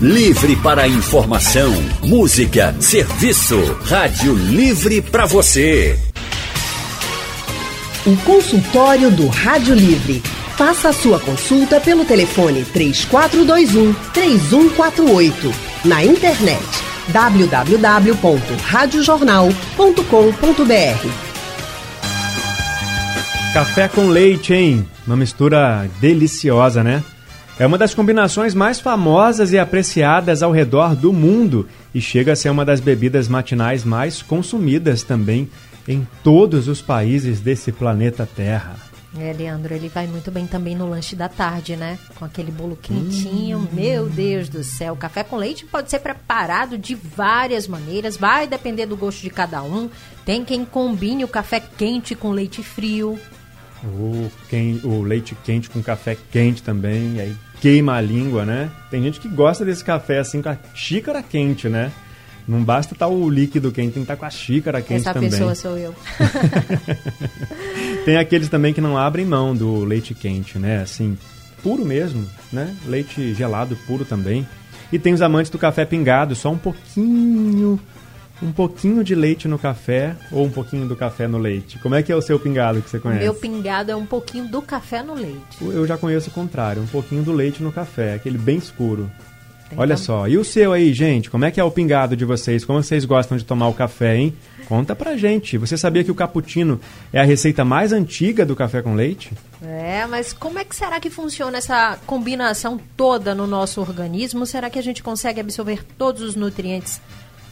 Livre para informação, música, serviço. Rádio Livre para você. O consultório do Rádio Livre. Faça a sua consulta pelo telefone 3421 3148. Na internet www.radiojornal.com.br. Café com leite, hein? Uma mistura deliciosa, né? É uma das combinações mais famosas e apreciadas ao redor do mundo e chega a ser uma das bebidas matinais mais consumidas também em todos os países desse planeta Terra. É, Leandro, ele vai muito bem também no lanche da tarde, né? Com aquele bolo quentinho. Hum. Meu Deus do céu. Café com leite pode ser preparado de várias maneiras, vai depender do gosto de cada um. Tem quem combine o café quente com leite frio. O, quem, o leite quente com café quente também, aí queima a língua, né? Tem gente que gosta desse café assim com a xícara quente, né? Não basta estar tá o líquido quente, tem que estar tá com a xícara quente Essa também. Essa pessoa sou eu. tem aqueles também que não abrem mão do leite quente, né? Assim, puro mesmo, né? Leite gelado puro também. E tem os amantes do café pingado, só um pouquinho um pouquinho de leite no café ou um pouquinho do café no leite? Como é que é o seu pingado que você conhece? Meu pingado é um pouquinho do café no leite. Eu já conheço o contrário, um pouquinho do leite no café, aquele bem escuro. Tem Olha só, e o seu aí, gente? Como é que é o pingado de vocês? Como vocês gostam de tomar o café, hein? Conta pra gente. Você sabia que o cappuccino é a receita mais antiga do café com leite? É, mas como é que será que funciona essa combinação toda no nosso organismo? Será que a gente consegue absorver todos os nutrientes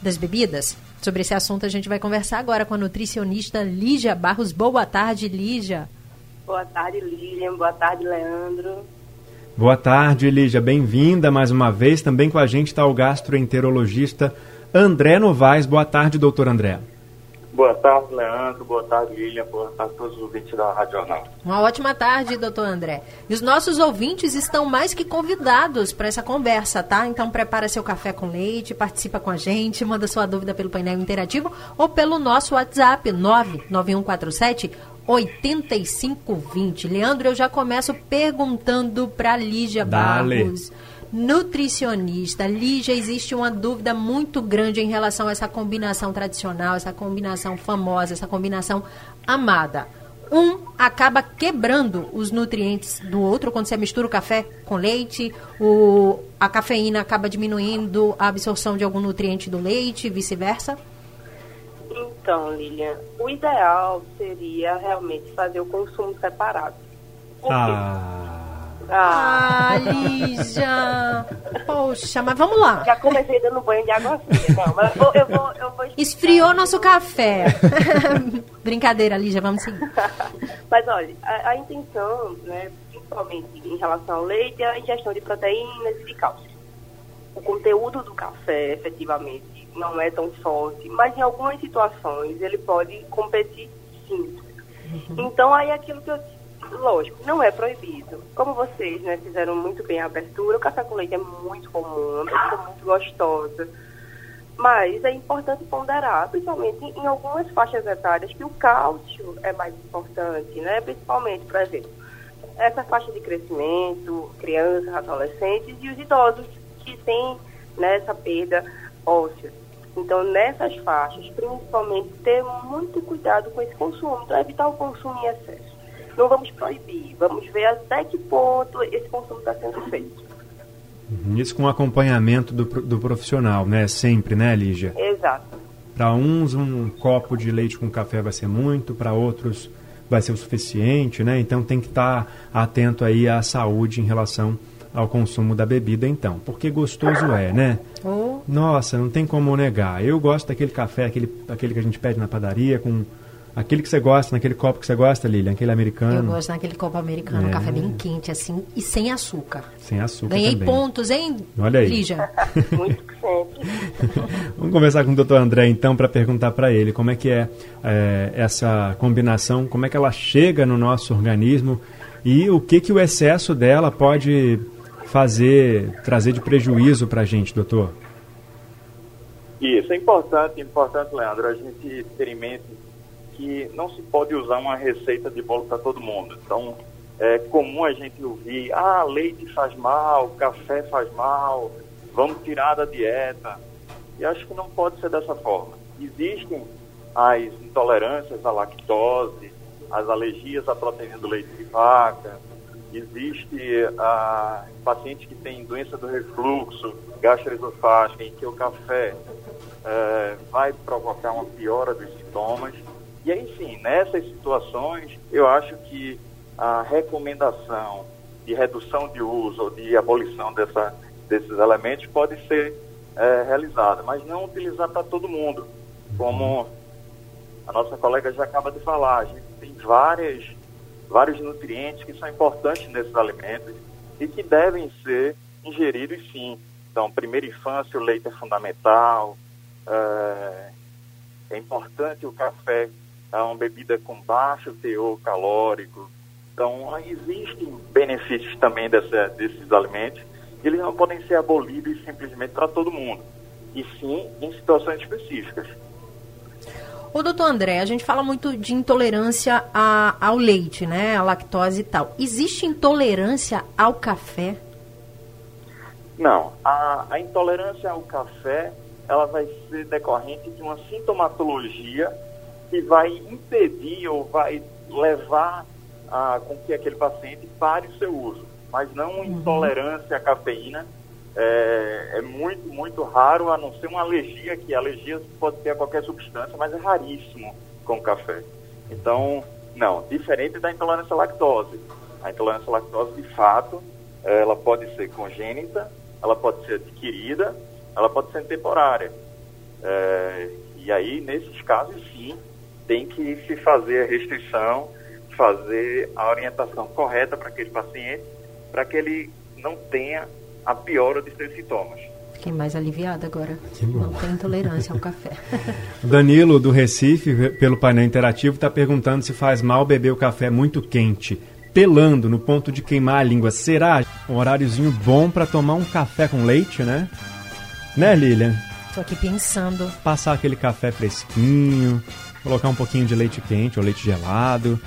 das bebidas? Sobre esse assunto a gente vai conversar agora com a nutricionista Lígia Barros. Boa tarde, Lígia. Boa tarde, Lilian. Boa tarde, Leandro. Boa tarde, Lígia. Bem-vinda mais uma vez. Também com a gente está o gastroenterologista André Novaes. Boa tarde, doutor André. Boa tarde, Leandro. Boa tarde, Lilian. Boa tarde a todos os ouvintes da Rádio Jornal. Uma ótima tarde, doutor André. E os nossos ouvintes estão mais que convidados para essa conversa, tá? Então prepara seu café com leite, participa com a gente, manda sua dúvida pelo painel interativo ou pelo nosso WhatsApp 99147 8520. Leandro, eu já começo perguntando para Lígia Dale. Barros nutricionista. Lígia, existe uma dúvida muito grande em relação a essa combinação tradicional, essa combinação famosa, essa combinação amada. Um acaba quebrando os nutrientes do outro quando você mistura o café com leite, o, a cafeína acaba diminuindo a absorção de algum nutriente do leite, vice-versa? Então, Lilian, o ideal seria realmente fazer o consumo separado. Por ah. Ah, Lígia! Poxa, mas vamos lá. Já comecei dando banho de água fria. Não, mas eu vou, eu vou, eu vou Esfriou nosso café. Brincadeira, Lígia, vamos seguir. mas olha, a, a, intenção, né, principalmente em relação ao leite, é a ingestão de proteínas e de cálcio. O conteúdo do café, efetivamente, não é tão forte, mas em algumas situações ele pode competir sim. Uhum. Então, aí é aquilo que eu lógico, não é proibido. Como vocês né, fizeram muito bem a abertura, o café com leite é muito comum, é muito gostosa. Mas é importante ponderar, principalmente em algumas faixas etárias, que o cálcio é mais importante, né? Principalmente, por exemplo, essa faixa de crescimento, crianças, adolescentes e os idosos que têm né, essa perda óssea. Então, nessas faixas, principalmente, ter muito cuidado com esse consumo, para evitar o consumo em excesso não vamos proibir, vamos ver até que ponto esse consumo está sendo feito. Uhum. Isso com acompanhamento do, do profissional, né? Sempre, né, Lígia? Exato. Para uns, um copo de leite com café vai ser muito, para outros vai ser o suficiente, né? Então tem que estar tá atento aí à saúde em relação ao consumo da bebida, então. Porque gostoso é, né? Oh. Nossa, não tem como negar. Eu gosto daquele café, aquele, aquele que a gente pede na padaria, com Aquele que você gosta, naquele copo que você gosta, Lilian, aquele americano. Eu gosto naquele copo americano, é. café bem quente, assim, e sem açúcar. Sem açúcar Ganhei também. pontos, hein, Olha aí. Lígia? Muito Vamos conversar com o doutor André, então, para perguntar para ele como é que é, é, essa combinação, como é que ela chega no nosso organismo e o que, que o excesso dela pode fazer, trazer de prejuízo para a gente, doutor. Isso, é importante, importante, Leandro, a gente mente que não se pode usar uma receita de bolo para todo mundo. Então, é comum a gente ouvir, ah, leite faz mal, café faz mal, vamos tirar da dieta. E acho que não pode ser dessa forma. Existem as intolerâncias à lactose, as alergias à proteína do leite de vaca, existe a paciente que tem doença do refluxo gastroesofágica, em que o café é, vai provocar uma piora dos sintomas. E aí sim, nessas situações, eu acho que a recomendação de redução de uso ou de abolição dessa, desses elementos pode ser é, realizada, mas não utilizar para todo mundo. Como a nossa colega já acaba de falar, a gente tem várias, vários nutrientes que são importantes nesses alimentos e que devem ser ingeridos sim. Então, primeira infância, o leite é fundamental, é, é importante o café, é uma bebida com baixo teor calórico. Então, existem benefícios também dessa, desses alimentos eles não podem ser abolidos simplesmente para todo mundo, e sim em situações específicas. O doutor André, a gente fala muito de intolerância a, ao leite, né? A lactose e tal. Existe intolerância ao café? Não. A, a intolerância ao café, ela vai ser decorrente de uma sintomatologia que vai impedir ou vai levar a, com que aquele paciente pare o seu uso. Mas não uhum. intolerância à cafeína, é, é, muito, muito raro, a não ser uma alergia, que alergia pode ter a qualquer substância, mas é raríssimo com café. Então, não, diferente da intolerância à lactose. A intolerância à lactose, de fato, ela pode ser congênita, ela pode ser adquirida, ela pode ser temporária. É, e aí, nesses casos, sim, tem que se fazer a restrição, fazer a orientação correta para aquele paciente, para que ele não tenha a piora dos seus sintomas. Fiquei mais aliviada agora. Não tem intolerância ao café. Danilo, do Recife, pelo painel interativo, está perguntando se faz mal beber o café muito quente, pelando no ponto de queimar a língua. Será um horáriozinho bom para tomar um café com leite, né? Né, Lilian? Estou aqui pensando. Passar aquele café fresquinho, colocar um pouquinho de leite quente ou leite gelado.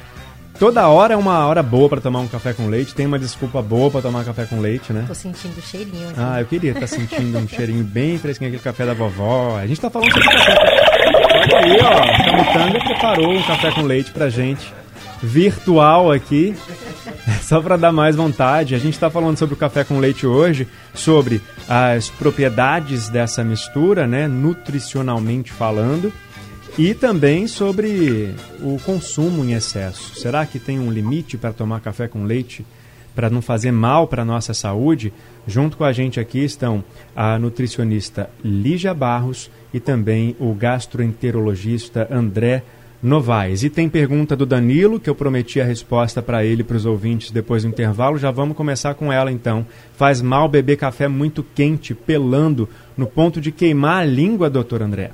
Toda hora é uma hora boa para tomar um café com leite. Tem uma desculpa boa para tomar café com leite, né? Tô sentindo o cheirinho aqui. Ah, eu queria estar tá sentindo um cheirinho bem fresquinho, aquele café da vovó. A gente tá falando sobre café. Olha aí, ó. Camutanga preparou um café com leite pra gente. Virtual aqui. Só para dar mais vontade. A gente está falando sobre o café com leite hoje, sobre as propriedades dessa mistura, né? Nutricionalmente falando e também sobre o consumo em excesso. Será que tem um limite para tomar café com leite para não fazer mal para a nossa saúde? Junto com a gente aqui estão a nutricionista Lígia Barros e também o gastroenterologista André Novaes. E tem pergunta do Danilo, que eu prometi a resposta para ele para os ouvintes depois do intervalo. Já vamos começar com ela então. Faz mal beber café muito quente, pelando, no ponto de queimar a língua, doutor André?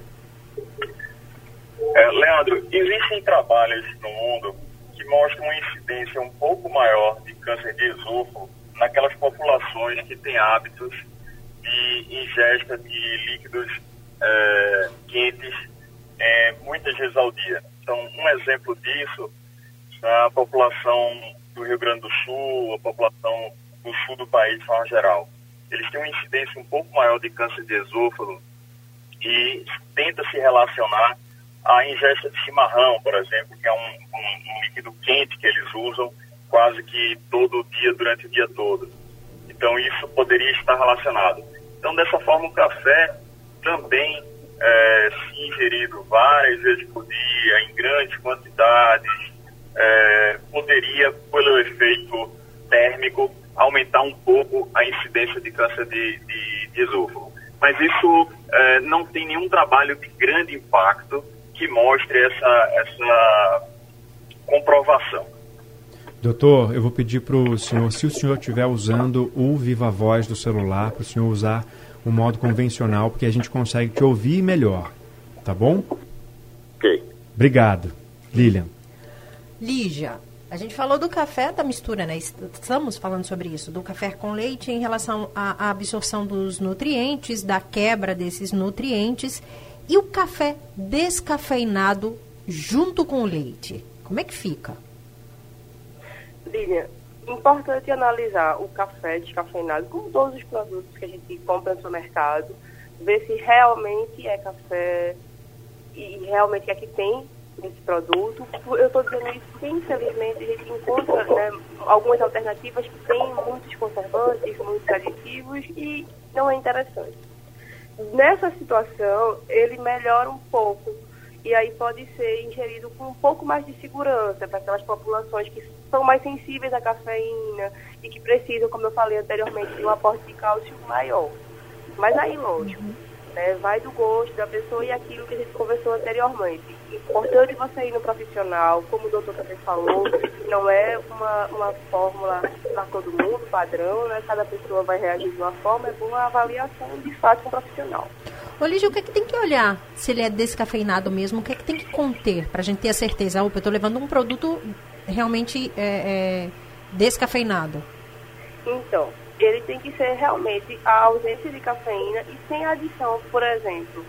É, Leandro, existem trabalhos no mundo que mostram uma incidência um pouco maior de câncer de esôfago naquelas populações que têm hábitos de ingesta de líquidos é, quentes é, muitas vezes ao dia. Então, um exemplo disso a população do Rio Grande do Sul, a população do sul do país de forma geral. Eles têm uma incidência um pouco maior de câncer de esôfago e tenta se relacionar a ingesta de chimarrão, por exemplo, que é um, um, um líquido quente que eles usam quase que todo dia, durante o dia todo. Então, isso poderia estar relacionado. Então, dessa forma, o café também, é, ingerido várias vezes por dia, em grandes quantidades, é, poderia, pelo efeito térmico, aumentar um pouco a incidência de câncer de, de, de esôfago. Mas isso é, não tem nenhum trabalho de grande impacto que mostre essa, essa comprovação. Doutor, eu vou pedir para o senhor, se o senhor estiver usando o Viva Voz do celular, para o senhor usar o modo convencional, porque a gente consegue te ouvir melhor. Tá bom? Ok. Obrigado. Lilian. Lígia, a gente falou do café, da mistura, né? Estamos falando sobre isso, do café com leite em relação à absorção dos nutrientes, da quebra desses nutrientes e o café descafeinado junto com o leite? Como é que fica? Lívia, importante analisar o café descafeinado, como todos os produtos que a gente compra no supermercado, ver se realmente é café e realmente é que tem nesse produto. Eu estou dizendo isso porque, infelizmente, a gente encontra né, algumas alternativas que têm muitos conservantes, muitos aditivos e não é interessante. Nessa situação, ele melhora um pouco e aí pode ser ingerido com um pouco mais de segurança para aquelas populações que são mais sensíveis à cafeína e que precisam, como eu falei anteriormente, de um aporte de cálcio maior. Mas aí, lógico, né, vai do gosto da pessoa e aquilo que a gente conversou anteriormente. Importante você ir no profissional, como o doutor também falou, não é uma, uma fórmula para todo mundo, padrão, né? Cada pessoa vai reagir de uma forma, é uma avaliação de fato com um profissional. Ô, o que é que tem que olhar se ele é descafeinado mesmo? O que é que tem que conter para a gente ter a certeza? Opa, eu estou levando um produto realmente é, é, descafeinado. Então, ele tem que ser realmente a ausência de cafeína e sem adição, por exemplo,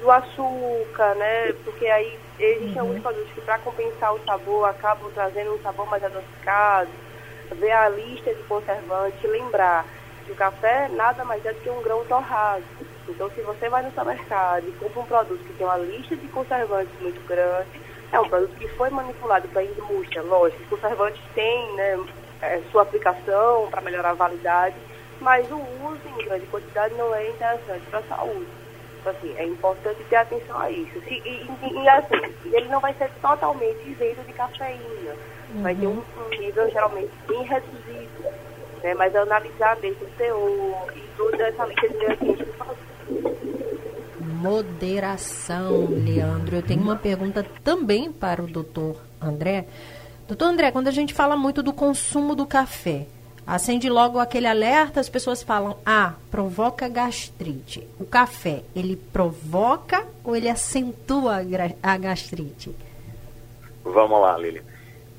do açúcar, né? Porque aí existem uhum. alguns produtos que para compensar o sabor acabam trazendo um sabor mais adocicado. Ver a lista de conservantes, lembrar que o café nada mais é do que um grão torrado. Então, se você vai no supermercado e compra um produto que tem uma lista de conservantes muito grande, é um produto que foi manipulado para a indústria. Lógico, os conservantes têm né, é, sua aplicação para melhorar a validade, mas o uso em grande quantidade não é interessante para a saúde. Então, assim, é importante ter atenção a isso. Se, e, e, e, assim, ele não vai ser totalmente isento de cafeína. Uhum. Vai ter um, um, nível geralmente bem reduzido. Né? Mas analisar mesmo o teor e toda essa lista de ingredientes Moderação, Leandro. Eu tenho uma pergunta também para o doutor André. Doutor André, quando a gente fala muito do consumo do café, acende logo aquele alerta, as pessoas falam, ah, provoca gastrite. O café, ele provoca ou ele acentua a gastrite? Vamos lá, Lili.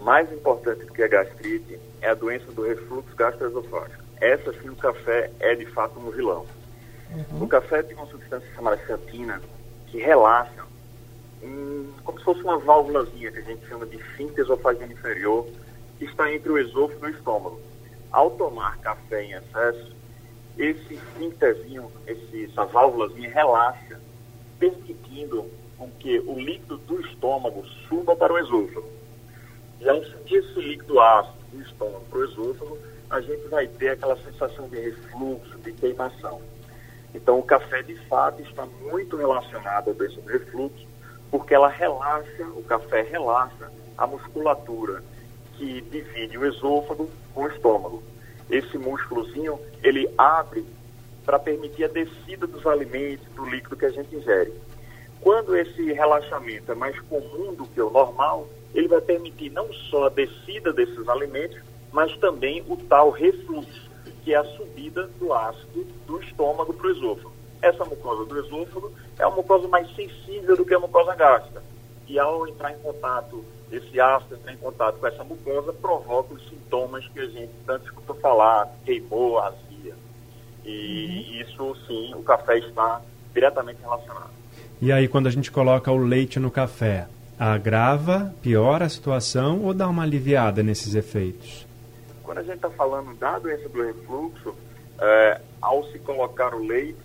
Mais importante do que a gastrite é a doença do refluxo gastroesofágico. Essa sim, o café é de fato um vilão. Uhum. O café tem uma substância chamada xantina que relaxa, como se fosse uma válvulazinha que a gente chama de esfíncter esofágico inferior, que está entre o esôfago e o estômago. Ao tomar café em excesso, esse esfíncterzinho, esse, essa válvulazinha relaxa, permitindo com que o líquido do estômago suba para o esôfago. E ao sentir esse líquido ácido do estômago para o esôfago, a gente vai ter aquela sensação de refluxo, de queimação. Então, o café, de fato, está muito relacionado ao doença do refluxo, porque ela relaxa, o café relaxa a musculatura que divide o esôfago com o estômago. Esse músculozinho, ele abre para permitir a descida dos alimentos, do líquido que a gente ingere. Quando esse relaxamento é mais comum do que o normal, ele vai permitir não só a descida desses alimentos, mas também o tal refluxo, que é a subida do ácido do estômago para o esôfago. Essa mucosa do esôfago é uma mucosa mais sensível do que a mucosa gástrica. E ao entrar em contato, esse ácido entrar em contato com essa mucosa, provoca os sintomas que a gente tanto escutou falar, queimou, azia. E uhum. isso, sim, o café está diretamente relacionado. E aí, quando a gente coloca o leite no café, agrava, piora a situação ou dá uma aliviada nesses efeitos? Quando a gente está falando da doença do refluxo, é, ao se colocar o leite,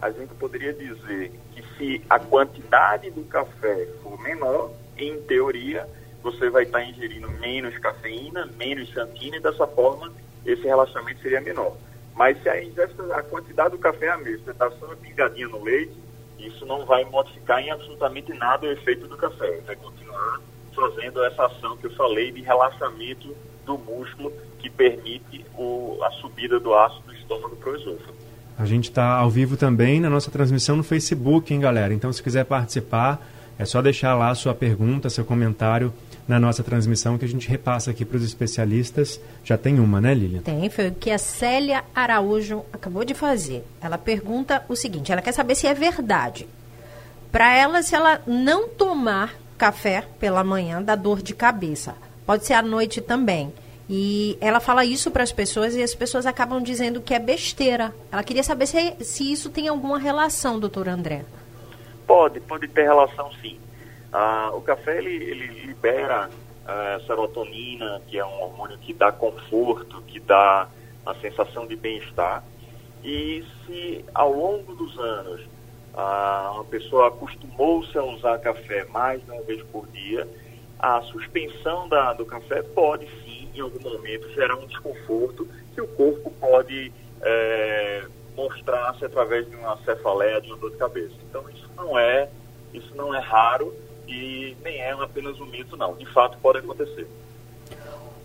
a gente poderia dizer que se a quantidade do café for menor, em teoria, você vai estar tá ingerindo menos cafeína, menos xantina, e dessa forma esse relaxamento seria menor. Mas se a, ingesta, a quantidade do café é a mesma, você está só uma pingadinha no leite, isso não vai modificar em absolutamente nada o efeito do café. Vai continuar fazendo essa ação que eu falei de relaxamento do músculo que permite o, a subida do ácido do estômago para o esôfago. A gente está ao vivo também na nossa transmissão no Facebook, hein, galera? Então, se quiser participar, é só deixar lá sua pergunta, seu comentário na nossa transmissão que a gente repassa aqui para os especialistas. Já tem uma, né, Lilian? Tem, foi o que a Célia Araújo acabou de fazer. Ela pergunta o seguinte: ela quer saber se é verdade. Para ela, se ela não tomar café pela manhã, dá dor de cabeça. Pode ser à noite também. E ela fala isso para as pessoas e as pessoas acabam dizendo que é besteira. Ela queria saber se, se isso tem alguma relação, doutor André. Pode, pode ter relação sim. Ah, o café ele, ele libera é, serotonina, que é um hormônio que dá conforto, que dá a sensação de bem-estar. E se ao longo dos anos a, uma pessoa acostumou-se a usar café mais de uma vez por dia, a suspensão da, do café pode sim, em algum momento, gerar um desconforto que o corpo pode é, mostrar-se através de uma cefaleia, de uma dor de cabeça. Então isso não é, isso não é raro e nem é apenas um mito, não. De fato pode acontecer.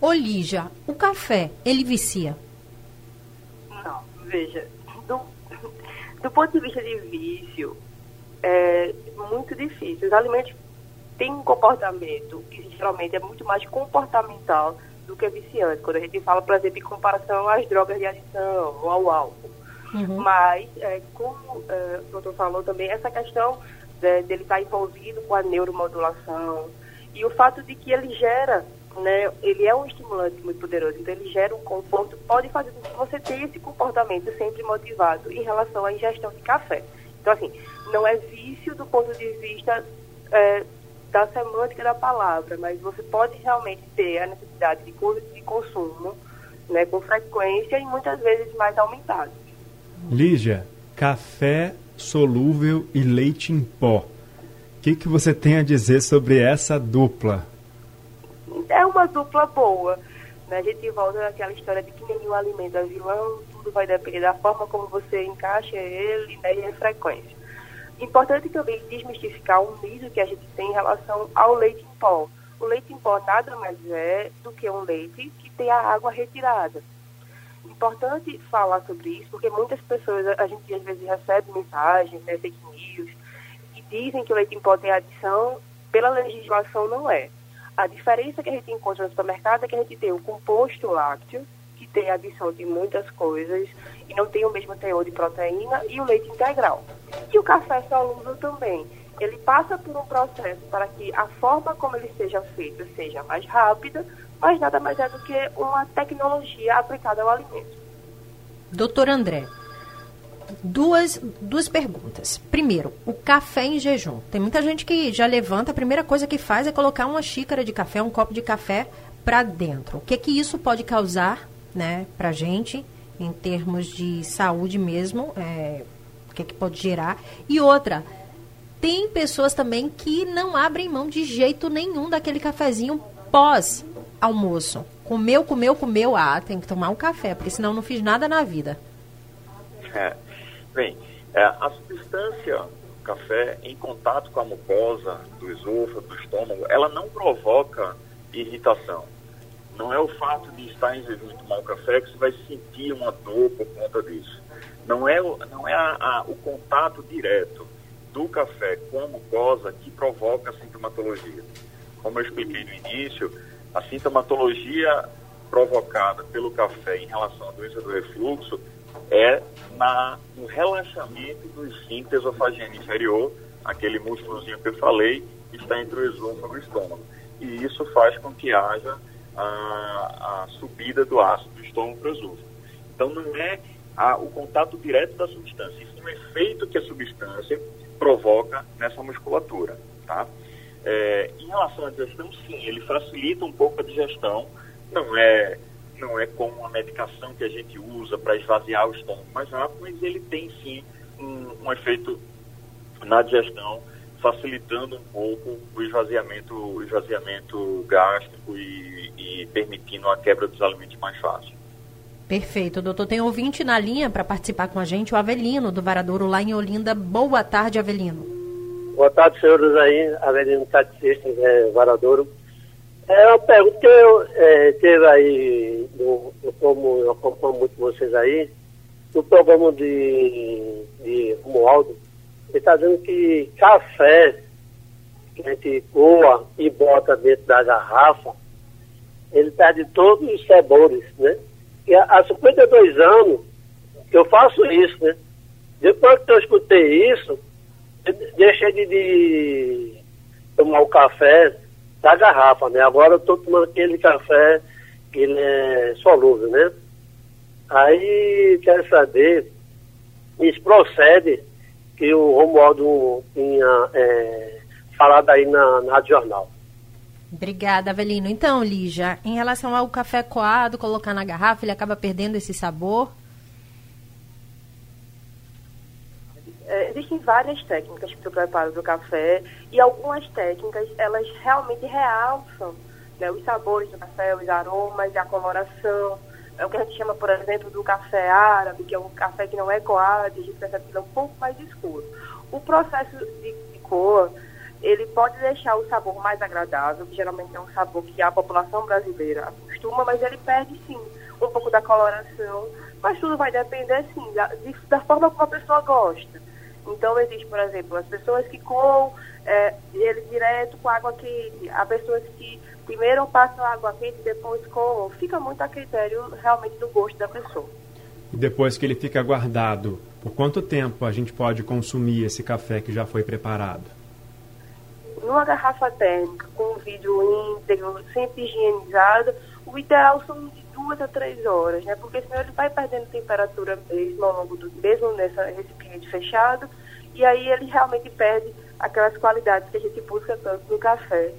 Ô Lígia, o café, ele vicia? Não, veja, do, do ponto de vista de vício, é muito difícil. Os alimentos têm um comportamento que geralmente é muito mais comportamental do que viciante. Quando a gente fala, por exemplo, em comparação às drogas de adição ou ao álcool. Uhum. Mas, é, como é, o doutor falou também, essa questão de, dele estar envolvido com a neuromodulação e o fato de que ele gera, né, ele é um estimulante muito poderoso, então ele gera um conforto, pode fazer com que você tenha esse comportamento sempre motivado em relação à ingestão de café. Então, assim, não é vício do ponto de vista é, da semântica da palavra, mas você pode realmente ter a necessidade de, de consumo né, com frequência e muitas vezes mais aumentado. Lígia, café solúvel e leite em pó. O que, que você tem a dizer sobre essa dupla? É uma dupla boa. Né? A gente volta naquela história de que nenhum alimento é vilão, tudo vai depender da forma como você encaixa ele né, e a frequência. Importante também desmistificar um mito que a gente tem em relação ao leite em pó. O leite em pó nada mais é do que um leite que tem a água retirada. Importante falar sobre isso, porque muitas pessoas, a gente às vezes recebe mensagens, né, fake news, que dizem que o leite em pó tem adição, pela legislação não é. A diferença que a gente encontra no supermercado é que a gente tem o composto lácteo, tem adição de muitas coisas e não tem o mesmo teor de proteína, e o leite integral. E o café solúvel também. Ele passa por um processo para que a forma como ele seja feito seja mais rápida, mas nada mais é do que uma tecnologia aplicada ao alimento. Doutor André, duas, duas perguntas. Primeiro, o café em jejum. Tem muita gente que já levanta, a primeira coisa que faz é colocar uma xícara de café, um copo de café para dentro. O que que isso pode causar, né, para gente, em termos de saúde mesmo? É, que, que pode gerar. E outra, tem pessoas também que não abrem mão de jeito nenhum daquele cafezinho pós almoço. Comeu, comeu, comeu, ah, tem que tomar um café, porque senão não fiz nada na vida. É. Bem, é, a substância café em contato com a mucosa do esôfago, do estômago, ela não provoca irritação. Não é o fato de estar em jejum e tomar o café que você vai sentir uma dor por conta disso. Não é, não é a, a, o contato direto do café com a mucosa que provoca a sintomatologia. Como eu expliquei no início, a sintomatologia provocada pelo café em relação à doença do refluxo é na, no relaxamento do esfíncter esofageno inferior, aquele músculozinho que eu falei, que está entre o esôfago e o estômago. E isso faz com que haja a, a subida do ácido do estômago para o esôfago. Então não é a, o contato direto da substância, isso é um efeito que a substância provoca nessa musculatura, tá? É, em relação à digestão, sim, ele facilita um pouco a digestão, não é não é como uma medicação que a gente usa para esvaziar o estômago mais rápido, mas ele tem sim um, um efeito na digestão, facilitando um pouco o esvaziamento, o esvaziamento gástrico e, e permitindo a quebra dos alimentos mais fácil. Perfeito, doutor. Tem ouvinte na linha para participar com a gente, o Avelino, do Varadouro, lá em Olinda. Boa tarde, Avelino. Boa tarde, senhores aí, Avelino Taxista, é, Varadouro. É uma pergunta que eu é, teve aí, no, no, como eu acompanho muito vocês aí, no programa de, de Romualdo, ele está dizendo que café que a gente coa e bota dentro da garrafa, ele perde todos os sabores, né? E há 52 anos que eu faço isso, né? Depois que eu escutei isso, eu deixei de, de tomar o café da garrafa, né? Agora eu estou tomando aquele café que ele é solúvel, né? Aí quero saber, isso procede que o Romualdo tinha é, falado aí na, na Rádio Jornal. Obrigada, Avelino. Então, Lígia, em relação ao café coado, colocar na garrafa, ele acaba perdendo esse sabor? É, existem várias técnicas para o preparo do café e algumas técnicas, elas realmente realçam né, os sabores do café, os aromas, a coloração. É o que a gente chama, por exemplo, do café árabe, que é um café que não é coado, a gente percebe que ele é um pouco mais escuro. O processo de, de cor ele pode deixar o sabor mais agradável, que geralmente é um sabor que a população brasileira acostuma, mas ele perde sim um pouco da coloração, mas tudo vai depender sim da, da forma como a pessoa gosta. Então existe, por exemplo, as pessoas que coam é, ele direto com água quente, há pessoas que primeiro passam água quente depois coam, fica muito a critério realmente do gosto da pessoa. E depois que ele fica guardado, por quanto tempo a gente pode consumir esse café que já foi preparado? numa garrafa térmica com vidro íntegro, sempre higienizado, o ideal são de duas a três horas, né? Porque senão ele vai perdendo temperatura mesmo ao longo do mesmo nessa recipiente fechado, e aí ele realmente perde aquelas qualidades que a gente busca tanto no café.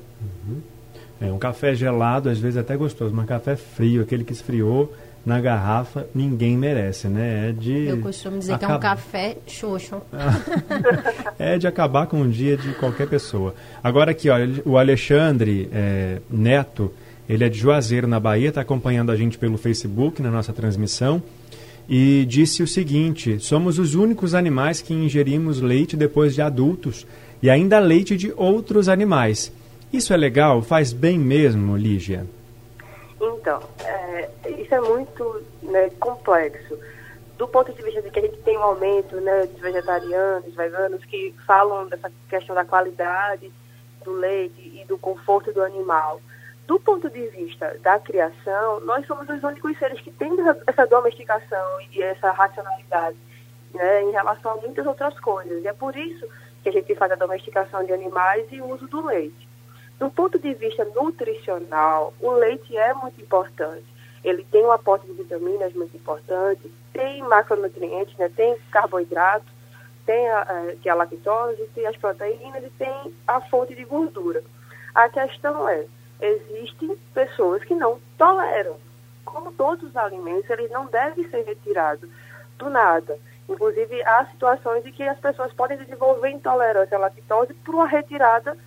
É um café gelado, às vezes até gostoso, mas café frio, aquele que esfriou na garrafa, ninguém merece, né? É de Eu costumo dizer que é um café xoxo. é de acabar com o dia de qualquer pessoa. Agora aqui, olha, o Alexandre é, Neto, ele é de Juazeiro, na Bahia, está acompanhando a gente pelo Facebook, na nossa transmissão, e disse o seguinte, somos os únicos animais que ingerimos leite depois de adultos, e ainda leite de outros animais. Isso é legal? Faz bem mesmo, Lígia? Então, é, isso é muito né, complexo. Do ponto de vista de que a gente tem um aumento né, de vegetarianos, veganos, que falam dessa questão da qualidade do leite e do conforto do animal. Do ponto de vista da criação, nós somos os únicos seres que têm essa domesticação e essa racionalidade né, em relação a muitas outras coisas. E é por isso que a gente faz a domesticação de animais e o uso do leite. Do ponto de vista nutricional, o leite é muito importante. Ele tem um aporte de vitaminas muito importante, tem macronutrientes, né? tem carboidrato, tem a, a, que é a lactose, tem as proteínas e tem a fonte de gordura. A questão é, existem pessoas que não toleram. Como todos os alimentos, eles não devem ser retirados do nada. Inclusive, há situações em que as pessoas podem desenvolver intolerância à lactose por uma retirada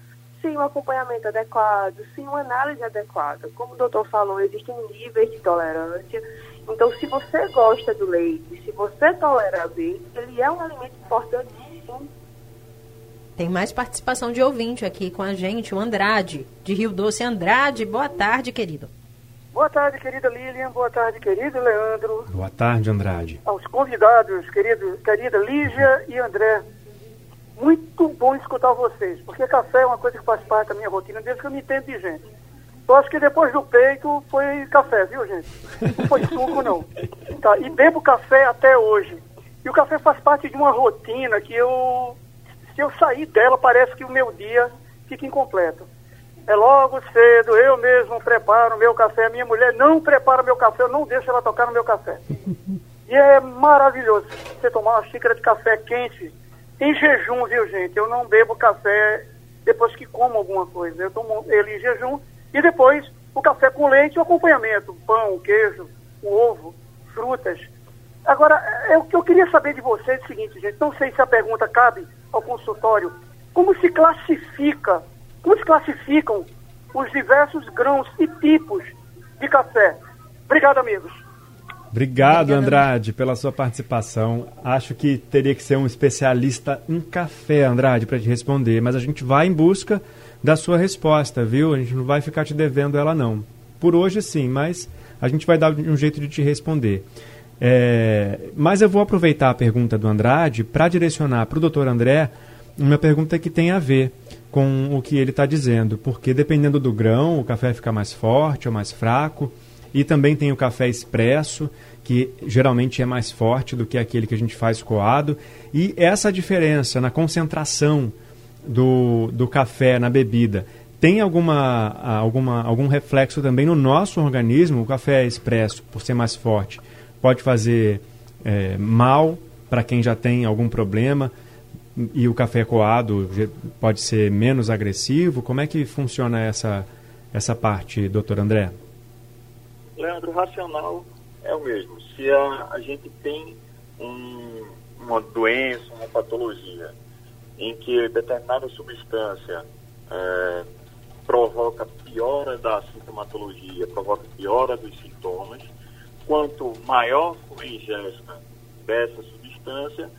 sem um acompanhamento adequado, sem uma análise adequada. Como o doutor falou, existem níveis de tolerância. Então, se você gosta do leite, se você tolera bem, ele é um alimento importante sim. Tem mais participação de ouvinte aqui com a gente, o Andrade, de Rio Doce. Andrade, boa tarde, querido. Boa tarde, querida Lilian. Boa tarde, querido Leandro. Boa tarde, Andrade. Aos convidados, querido, querida Lígia e André muito bom escutar vocês, porque café é uma coisa que faz parte da minha rotina desde que eu me entendo de gente. Eu acho que depois do peito foi café, viu, gente? Não foi suco, não. Tá, e bebo café até hoje. E o café faz parte de uma rotina que eu, se eu sair dela, parece que o meu dia fica incompleto. É logo cedo, eu mesmo preparo meu café, minha mulher não prepara meu café, eu não deixo ela tocar no meu café. E é maravilhoso você tomar uma xícara de café quente, em jejum, viu, gente? Eu não bebo café depois que como alguma coisa. Eu tomo ele em jejum e depois o café com leite o acompanhamento, pão, queijo, o ovo, frutas. Agora, é o que eu queria saber de vocês é o seguinte, gente, não sei se a pergunta cabe ao consultório. Como se classifica, como se classificam os diversos grãos e tipos de café? Obrigado, amigos. Obrigado, Andrade, pela sua participação. Acho que teria que ser um especialista em café, Andrade, para te responder, mas a gente vai em busca da sua resposta, viu? A gente não vai ficar te devendo ela, não. Por hoje, sim, mas a gente vai dar um jeito de te responder. É, mas eu vou aproveitar a pergunta do Andrade para direcionar para o doutor André uma pergunta que tem a ver com o que ele está dizendo, porque dependendo do grão, o café fica mais forte ou mais fraco. E também tem o café expresso, que geralmente é mais forte do que aquele que a gente faz coado. E essa diferença na concentração do, do café na bebida tem alguma, alguma, algum reflexo também no nosso organismo? O café expresso, por ser mais forte, pode fazer é, mal para quem já tem algum problema e o café coado pode ser menos agressivo? Como é que funciona essa, essa parte, doutor André? Leandro, o racional é o mesmo. Se a, a gente tem um, uma doença, uma patologia, em que determinada substância é, provoca piora da sintomatologia, provoca piora dos sintomas, quanto maior for a ingesta dessa substância,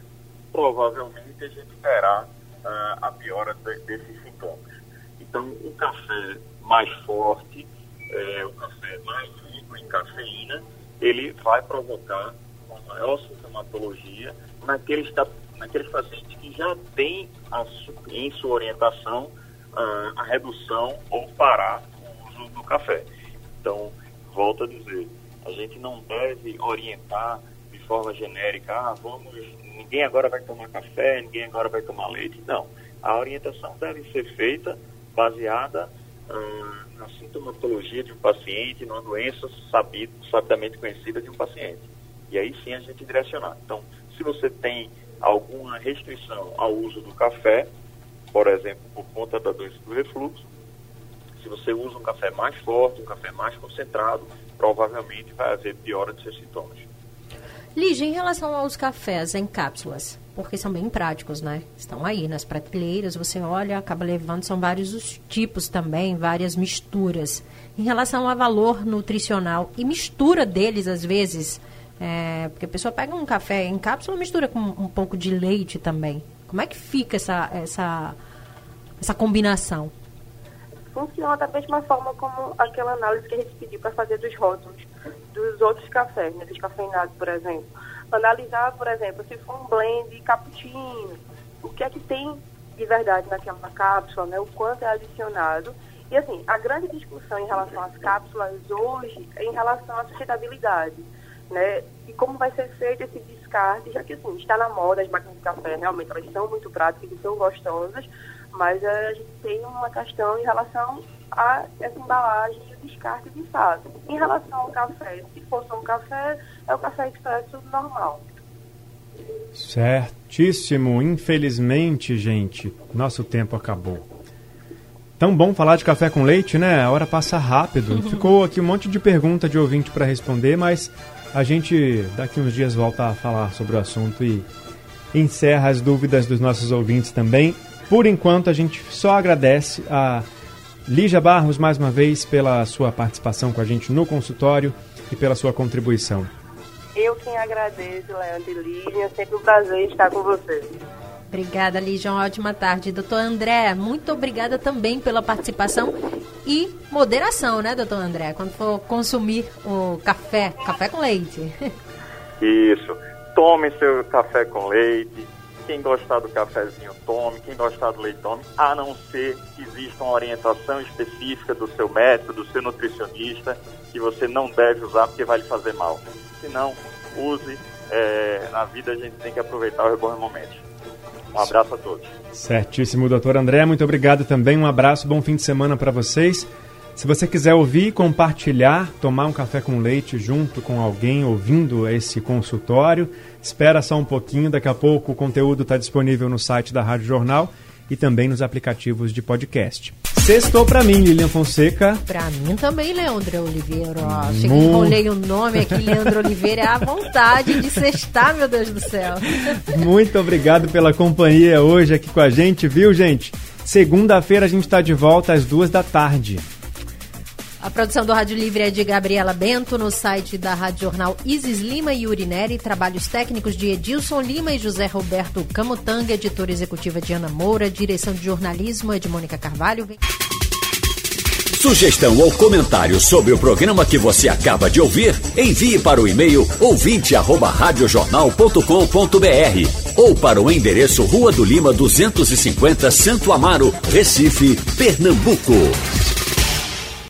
provavelmente a gente terá uh, a piora de, desses sintomas. Então, o café mais forte, é, o café mais rico em cafeína, ele vai provocar uma maior sintomatologia naqueles, naqueles pacientes que já têm a, em sua orientação uh, a redução ou parar o uso do café. Então, volto a dizer, a gente não deve orientar de forma genérica, ah, vamos, ninguém agora vai tomar café, ninguém agora vai tomar leite. Não. A orientação deve ser feita baseada ah, na sintomatologia de um paciente, numa doença sabido, sabidamente conhecida de um paciente. E aí sim a gente direcionar. Então, se você tem alguma restrição ao uso do café, por exemplo, por conta da doença do refluxo, se você usa um café mais forte, um café mais concentrado, provavelmente vai haver piora de seus sintomas. Lígia, em relação aos cafés em cápsulas, porque são bem práticos, né? Estão aí nas prateleiras, você olha, acaba levando, são vários os tipos também, várias misturas. Em relação ao valor nutricional e mistura deles, às vezes, é, porque a pessoa pega um café em cápsula mistura com um pouco de leite também. Como é que fica essa, essa, essa combinação? funciona da mesma forma como aquela análise que a gente pediu para fazer dos rótulos dos outros cafés, né, descafeinados, por exemplo. Analisar, por exemplo, se for um blend cappuccino, o que é que tem de verdade naquela cápsula, né, o quanto é adicionado. E assim, a grande discussão em relação às cápsulas hoje é em relação à sustentabilidade, né, e como vai ser feito esse descarte, já que assim, está na moda as máquinas de café, realmente elas são muito práticas e são gostosas, mas eh, a gente tem uma questão em relação a essa embalagem descarte de fato. Em relação ao café, se for só um café, é o café expresso normal. Certíssimo. Infelizmente, gente, nosso tempo acabou. Tão bom falar de café com leite, né? A hora passa rápido. Ficou aqui um monte de pergunta de ouvinte para responder, mas a gente daqui uns dias volta a falar sobre o assunto e encerra as dúvidas dos nossos ouvintes também. Por enquanto, a gente só agradece a Lígia Barros mais uma vez pela sua participação com a gente no consultório e pela sua contribuição. Eu quem agradeço, Leandro e Lígia. É sempre um prazer estar com vocês. Obrigada, Lígia. Uma ótima tarde. Doutor André, muito obrigada também pela participação e moderação, né, doutor André? Quando for consumir o café, café com leite. Isso. Tome seu café com leite quem gostar do cafezinho tome, quem gostar do leite tome, a não ser que exista uma orientação específica do seu médico, do seu nutricionista, que você não deve usar porque vai lhe fazer mal. Se não, use. É, na vida a gente tem que aproveitar os bons momentos. Um abraço a todos. Certíssimo, doutor André. Muito obrigado também. Um abraço, bom fim de semana para vocês. Se você quiser ouvir, compartilhar, tomar um café com leite junto com alguém ouvindo esse consultório, espera só um pouquinho, daqui a pouco o conteúdo está disponível no site da Rádio Jornal e também nos aplicativos de podcast. Sextou para mim, Lilian Fonseca. Para mim também, Leandro Oliveira. Ó, cheguei, enrolei o nome aqui, Leandro Oliveira. É a vontade de sextar, meu Deus do céu. Muito obrigado pela companhia hoje aqui com a gente, viu, gente? Segunda-feira a gente está de volta às duas da tarde. A produção do Rádio Livre é de Gabriela Bento, no site da Rádio Jornal Isis Lima e Urineri, trabalhos técnicos de Edilson Lima e José Roberto Camutanga, editora executiva de Ana Moura, direção de jornalismo é de Mônica Carvalho. Sugestão ou comentário sobre o programa que você acaba de ouvir, envie para o e-mail ouvinte@radiojornal.com.br ou para o endereço Rua do Lima 250, Santo Amaro, Recife, Pernambuco.